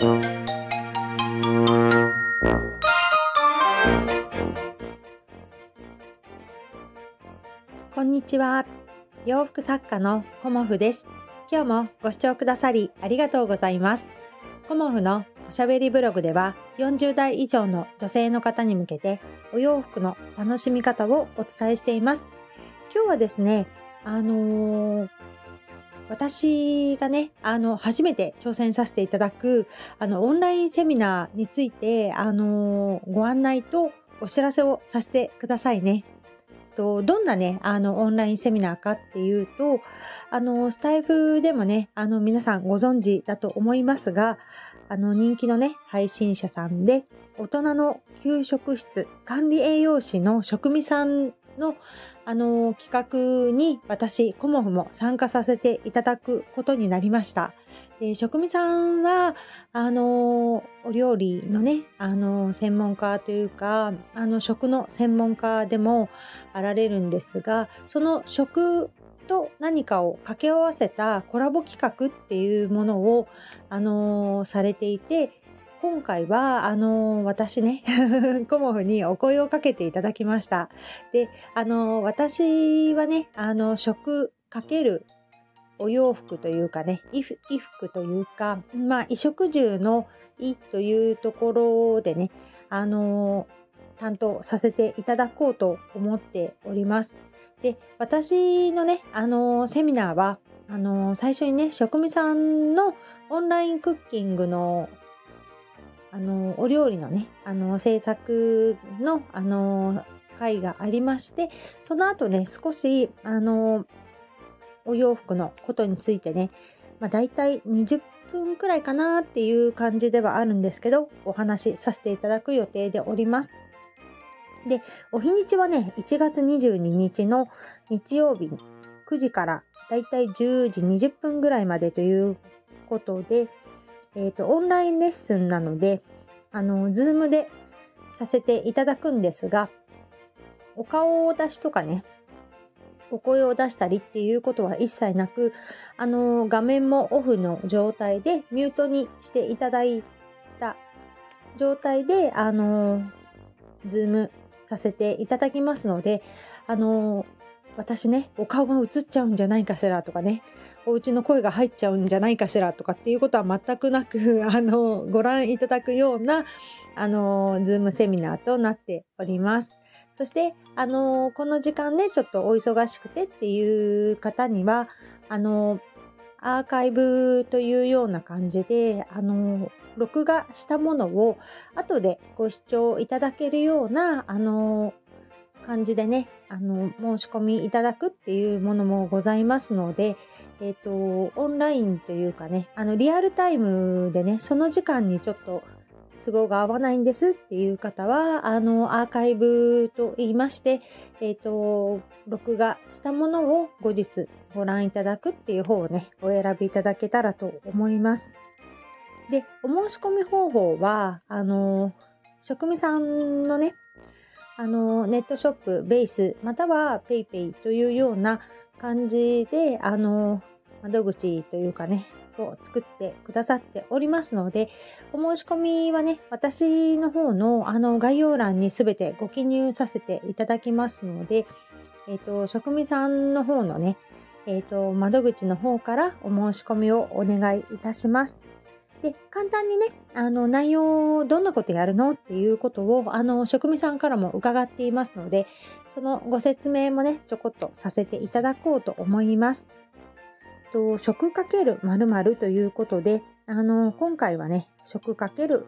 こんにちは。洋服作家のコモフです。今日もご視聴くださりありがとうございます。コモフのおしゃべりブログでは40代以上の女性の方に向けてお洋服の楽しみ方をお伝えしています。今日はですね、あのー、私がね、あの、初めて挑戦させていただく、あの、オンラインセミナーについて、あの、ご案内とお知らせをさせてくださいね。と、どんなね、あの、オンラインセミナーかっていうと、あの、スタイフでもね、あの、皆さんご存知だと思いますが、あの、人気のね、配信者さんで、大人の給食室管理栄養士の職味さんの、あの企画に私、コモフも参加させていただくことになりました。で職味さんは、あのお料理のね、あの専門家というか、あの食の専門家でもあられるんですが、その食と何かを掛け合わせたコラボ企画っていうものを、あのされていて、今回は、あの私ね、コモフにお声をかけていただきました。で、あの私はね、あの、食かけるお洋服というかね、衣服というか、まあ、衣食住の衣というところでね、あの担当させていただこうと思っております。で、私のね、あのセミナーは、あの最初にね、職味さんのオンラインクッキングのあのお料理のねあの制作のあの会がありましてその後ね少しあのお洋服のことについてね、まあ、大体20分くらいかなっていう感じではあるんですけどお話しさせていただく予定でおります。でお日にちはね1月22日の日曜日9時からだいたい10時20分ぐらいまでということでえっ、ー、と、オンラインレッスンなので、あの、ズームでさせていただくんですが、お顔を出しとかね、お声を出したりっていうことは一切なく、あの、画面もオフの状態でミュートにしていただいた状態で、あの、ズームさせていただきますので、あの、私ね、お顔が映っちゃうんじゃないかしらとかね、お家の声が入っちゃうんじゃないかしらとかっていうことは全くなく、あの、ご覧いただくような、あの、ズームセミナーとなっております。そして、あの、この時間ね、ちょっとお忙しくてっていう方には、あの、アーカイブというような感じで、あの、録画したものを後でご視聴いただけるような、あの、感じでね、あの、申し込みいただくっていうものもございますので、えっ、ー、と、オンラインというかね、あの、リアルタイムでね、その時間にちょっと都合が合わないんですっていう方は、あの、アーカイブと言いまして、えっ、ー、と、録画したものを後日ご覧いただくっていう方をね、お選びいただけたらと思います。で、お申し込み方法は、あの、職味さんのね、あのネットショップベースまたは PayPay というような感じであの窓口というかねを作ってくださっておりますのでお申し込みはね私の方のあの概要欄に全てご記入させていただきますので、え、ー、と職味さんの方のねえっ、ー、と窓口の方からお申し込みをお願いいたします。で、簡単にね、あの、内容を、どんなことやるのっていうことを、あの、職味さんからも伺っていますので、そのご説明もね、ちょこっとさせていただこうと思います。と、食かける〇〇ということで、あの、今回はね、食かける、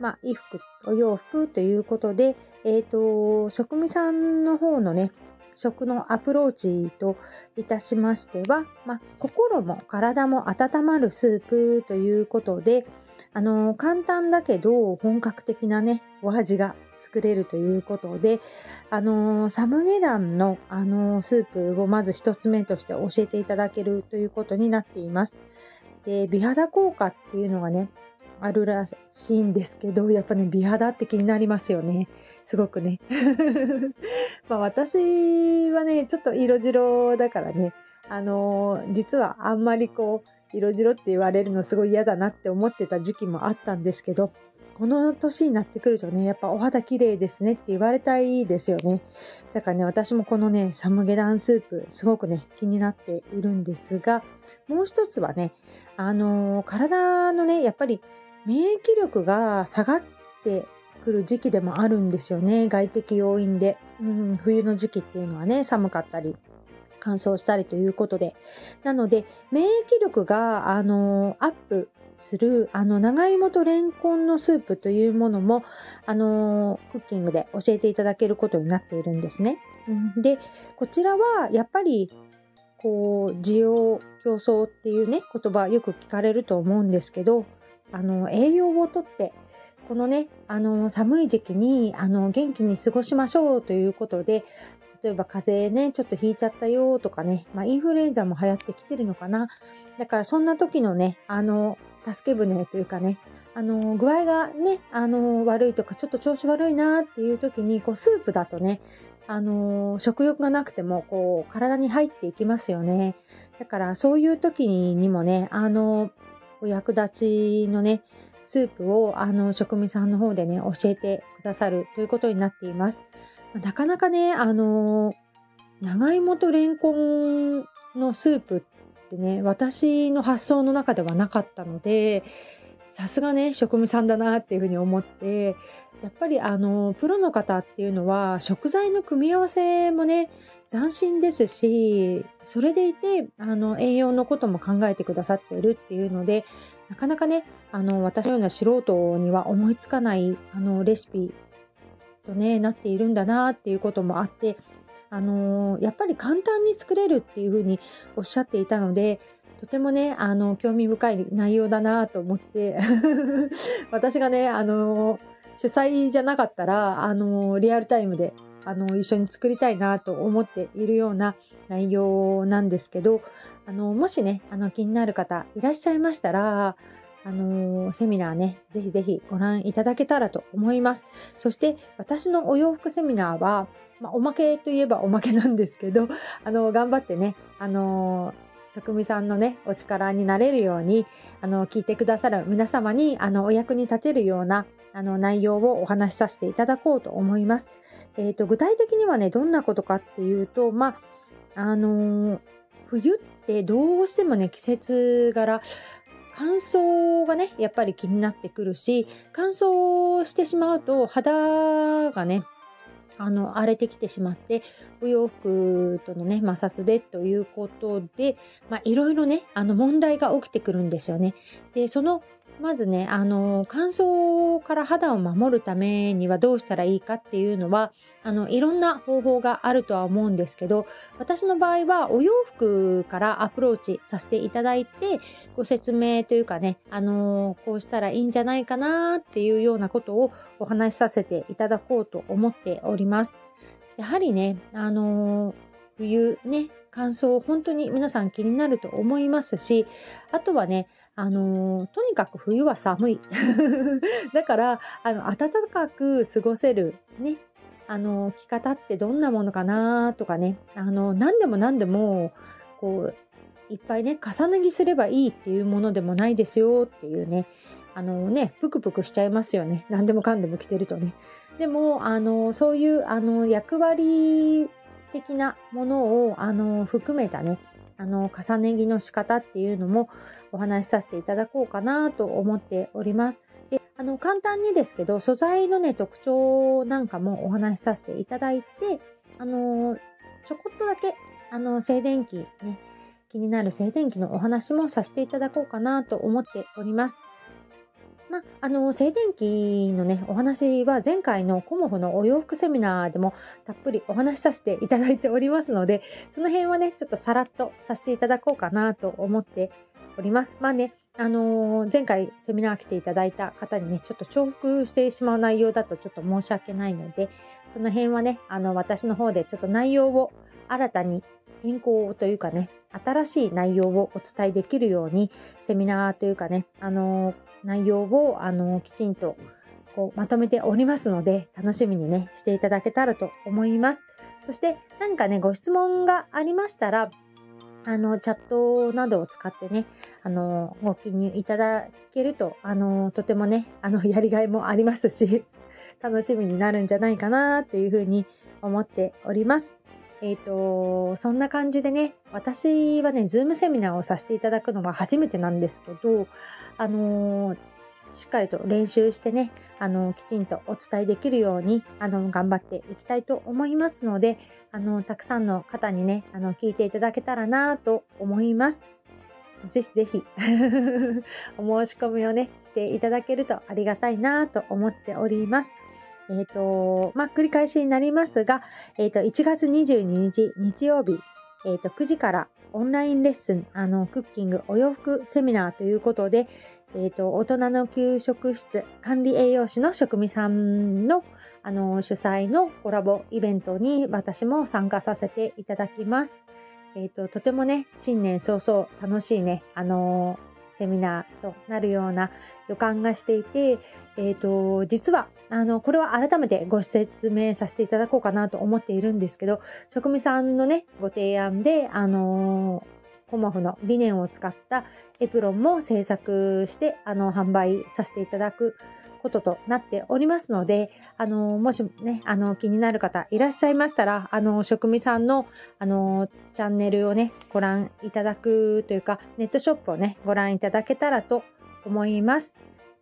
まあ、衣服、お洋服ということで、えっ、ー、と、職味さんの方のね、食のアプローチといたしましては、まあ、心も体も温まるスープということで、あの簡単だけど本格的なね、お味が作れるということで、あのサムゲダンの、あのスープをまず一つ目として教えていただけるということになっています。で、美肌効果っていうのがね、あるらしいんですけど、やっぱね、美肌って気になりますよね。すごくね。まあ私はね、ちょっと色白だからね、あのー、実はあんまりこう、色白って言われるのすごい嫌だなって思ってた時期もあったんですけど、この年になってくるとね、やっぱお肌綺麗ですねって言われたいですよね。だからね、私もこのね、サムゲダンスープ、すごくね、気になっているんですが、もう一つはね、あのー、体のね、やっぱり免疫力が下がってくる時期でもあるんですよね。外的要因で。うん、冬の時期っていうのはね、寒かったり、乾燥したりということで。なので、免疫力が、あのアップする、あの、長芋とレンコンのスープというものも、あのクッキングで教えていただけることになっているんですね。で、こちらは、やっぱり、こう、需要競争っていうね、言葉よく聞かれると思うんですけど、あの、栄養をとって、このね、あの、寒い時期に、あの、元気に過ごしましょうということで、例えば風邪ね、ちょっとひいちゃったよとかね、まあ、インフルエンザも流行ってきてるのかな。だからそんな時のね、あの、助け舟というかね、あの、具合がね、あの、悪いとか、ちょっと調子悪いなっていう時に、こう、スープだとね、あの、食欲がなくても、こう、体に入っていきますよね。だから、そういう時にもね、あの、お役立ちのね、スープをあの職味さんの方でね、教えてくださるということになっています。なかなかね、あの長芋とレンコンのスープってね、私の発想の中ではなかったので、さすがね、職務さんだなっていうふうに思って、やっぱりあの、プロの方っていうのは、食材の組み合わせもね、斬新ですし、それでいて、あの、栄養のことも考えてくださっているっていうので、なかなかね、あの、私のような素人には思いつかない、あの、レシピとね、なっているんだなっていうこともあって、あのやっぱり簡単に作れるっていうふうにおっしゃっていたので、とてもね、あの、興味深い内容だなと思って 私がね、あの、主催じゃなかったら、あの、リアルタイムで、あの、一緒に作りたいなと思っているような内容なんですけど、あの、もしね、あの、気になる方いらっしゃいましたら、あのセミナーね、ぜひぜひご覧いただけたらと思います。そして、私のお洋服セミナーは、まあ、おまけといえばおまけなんですけど、あの、頑張ってね、あの職味さんのね、お力になれるように、あの、聞いてくださる皆様に、あの、お役に立てるような、あの、内容をお話しさせていただこうと思います。えっ、ー、と、具体的にはね、どんなことかっていうと、まあ、あのー、冬ってどうしてもね、季節柄、乾燥がね、やっぱり気になってくるし、乾燥してしまうと肌がね、あの荒れてきてしまってお洋服とのね摩擦でということで、いろいろねあの問題が起きてくるんですよね。でそのまずね、あの、乾燥から肌を守るためにはどうしたらいいかっていうのは、あの、いろんな方法があるとは思うんですけど、私の場合はお洋服からアプローチさせていただいて、ご説明というかね、あの、こうしたらいいんじゃないかなっていうようなことをお話しさせていただこうと思っております。やはりね、あの、冬ね、乾燥本当に皆さん気になると思いますし、あとはね、あのとにかく冬は寒い。だから、あの、暖かく過ごせる、ね、あの、着方ってどんなものかなとかね、あの、何でも何でも、こう、いっぱいね、重ね着すればいいっていうものでもないですよっていうね、あのね、ぷくぷくしちゃいますよね。何でもかんでも着てるとね。でも、あの、そういう、あの、役割的なものを、あの、含めたね、あの、重ね着の仕方っていうのもお話しさせていただこうかなと思っております。で、あの、簡単にですけど、素材のね、特徴なんかもお話しさせていただいて、あの、ちょこっとだけ、あの、静電気ね、気になる静電気のお話もさせていただこうかなと思っております。まあ、あの静電気のねお話は前回のコモフのお洋服セミナーでもたっぷりお話しさせていただいておりますのでその辺はねちょっとさらっとさせていただこうかなと思っております。まあねあのー、前回セミナー来ていただいた方にね、ちょっと重複してしまう内容だとちょっと申し訳ないので、その辺はね、あの、私の方でちょっと内容を新たに変更というかね、新しい内容をお伝えできるように、セミナーというかね、あの、内容を、あの、きちんとこうまとめておりますので、楽しみにね、していただけたらと思います。そして、何かね、ご質問がありましたら、あの、チャットなどを使ってね、あの、ご記入いただけると、あの、とてもね、あの、やりがいもありますし、楽しみになるんじゃないかなっていうふうに思っております。えっ、ー、と、そんな感じでね、私はね、ズームセミナーをさせていただくのが初めてなんですけど、あのー、しっかりと練習してね、あの、きちんとお伝えできるように、あの、頑張っていきたいと思いますので、あの、たくさんの方にね、あの、聞いていただけたらなと思います。ぜひぜひお 申し込みをね、していただけるとありがたいなと思っております。えっ、ー、と、まあ、繰り返しになりますが、えっ、ー、と、1月22日日曜日、えっ、ー、と、9時からオンラインレッスン、あの、クッキングお洋服セミナーということで、えっ、と、大人の給食室管理栄養士の職味さんの、あの、主催のコラボイベントに私も参加させていただきます。えっ、と、とてもね、新年早々楽しいね、あのセミナーとなるような予感がしていて、え、ー、と、実は、あの、これは改めてご説明させていただこうかなと思っているんですけど、職務さんのね、ご提案で、あのコモフの理念を使ったエプロンも制作して、あの、販売させていただくこととなっておりますので、あの、もしね、あの、気になる方いらっしゃいましたら、あの、職味さんの、あの、チャンネルをね、ご覧いただくというか、ネットショップをね、ご覧いただけたらと思います。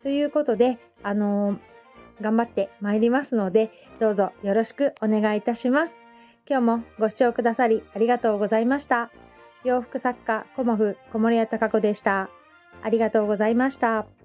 ということで、あの、頑張ってまいりますので、どうぞよろしくお願いいたします。今日もご視聴くださりありがとうございました。洋服作家、コモフ、小森屋隆子でした。ありがとうございました。